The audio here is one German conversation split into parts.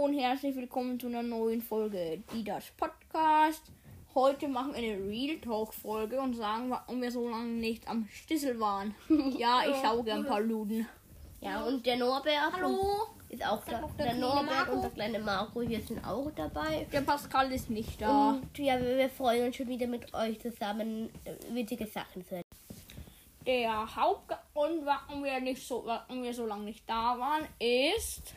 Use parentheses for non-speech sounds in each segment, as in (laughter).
und herzlich willkommen zu einer neuen Folge Didas Podcast. Heute machen wir eine Real Talk Folge und sagen, warum wir so lange nicht am Stissel waren. (laughs) Ja, ich sauge ein paar Luden. Ja, und der Norbert Hallo. ist auch da. der Der Norbert Marco. und der kleine Marco hier sind auch dabei. Der Pascal ist nicht da. Und ja, wir, wir freuen uns schon wieder mit euch zusammen äh, witzige Sachen zu Der Hauptgrund, warum wir nicht so, warum wir so lange nicht da waren, ist,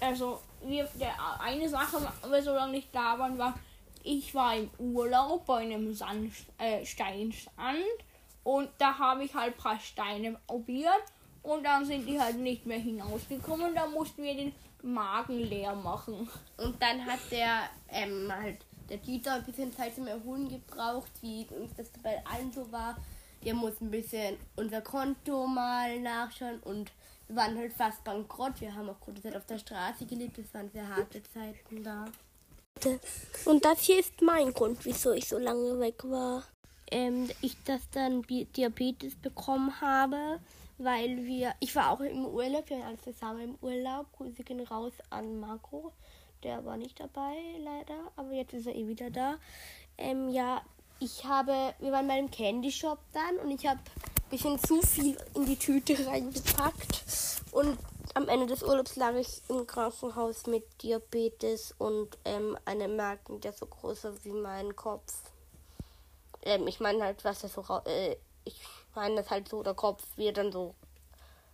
also wir, der eine Sache, warum wir so lange nicht da waren, war, ich war im Urlaub bei einem Sand, äh, Steinstand und da habe ich halt ein paar Steine probiert und dann sind die halt nicht mehr hinausgekommen und da mussten wir den Magen leer machen. Und dann hat der ähm, halt der Dieter ein bisschen Zeit zum Erholen gebraucht, wie uns das bei allen so war. Wir mussten ein bisschen unser Konto mal nachschauen und wir waren halt fast bankrott. Wir haben auch kurze Zeit auf der Straße gelebt. Es waren sehr harte Zeiten da. Und das hier ist mein Grund, wieso ich so lange weg war. ähm, ich das dann Diabetes bekommen habe, weil wir, ich war auch im Urlaub, wir waren alle zusammen im Urlaub. Grüße gehen raus an Marco, der war nicht dabei leider, aber jetzt ist er eh wieder da. Ähm, ja, ich habe, wir waren bei einem Candy Shop dann und ich habe bisschen zu viel in die Tüte reingepackt und am Ende des Urlaubs lag ich im Krankenhaus mit Diabetes und ähm, einem Magen, der so groß war wie mein Kopf. Ähm, ich meine halt, was das so äh, ich meine das halt so, der Kopf wird dann so,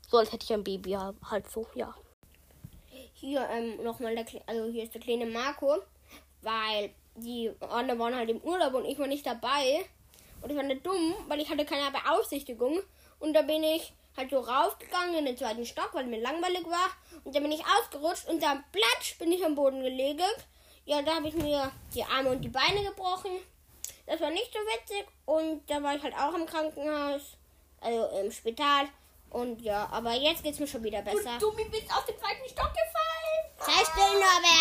so als hätte ich ein Baby halt so, ja. Hier ähm, nochmal der also hier ist der kleine Marco, weil die anderen waren halt im Urlaub und ich war nicht dabei. Und ich war nicht dumm, weil ich hatte keine Beaufsichtigung. Und da bin ich halt so raufgegangen in den zweiten Stock, weil mir langweilig war. Und dann bin ich ausgerutscht und dann platsch bin ich am Boden gelegen. Ja, da habe ich mir die Arme und die Beine gebrochen. Das war nicht so witzig. Und da war ich halt auch im Krankenhaus, also im Spital. Und ja, aber jetzt geht's mir schon wieder besser. Du bist aus dem zweiten Stock gefallen. Sei still, Norbert!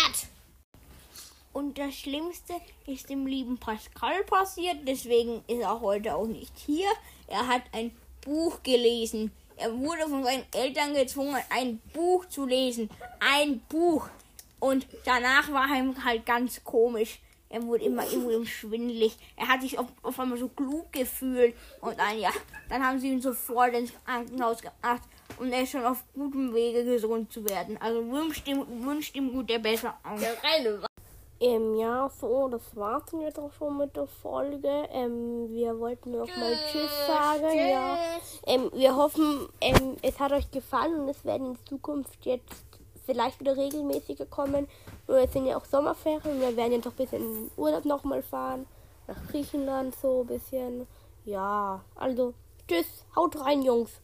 Und das Schlimmste ist dem lieben Pascal passiert, deswegen ist er heute auch nicht hier. Er hat ein Buch gelesen. Er wurde von seinen Eltern gezwungen, ein Buch zu lesen. Ein Buch. Und danach war ihm halt ganz komisch. Er wurde immer irgendwie schwindelig. Er hat sich auf, auf einmal so klug gefühlt. Und dann, ja, dann haben sie ihn sofort ins Krankenhaus gebracht. Und er ist schon auf gutem Wege, gesund zu werden. Also wünscht ihm, wünscht ihm gute Besserung. Ähm, ja, so, das war's dann jetzt auch schon mit der Folge. Ähm, wir wollten noch mal Tschüss sagen. Ja. Ähm, wir hoffen, ähm, es hat euch gefallen und es werden in Zukunft jetzt vielleicht wieder regelmäßiger kommen. Nur es sind ja auch Sommerferien und wir werden jetzt auch ein bisschen in den Urlaub nochmal fahren. Nach Griechenland so ein bisschen. Ja, also tschüss, haut rein, Jungs.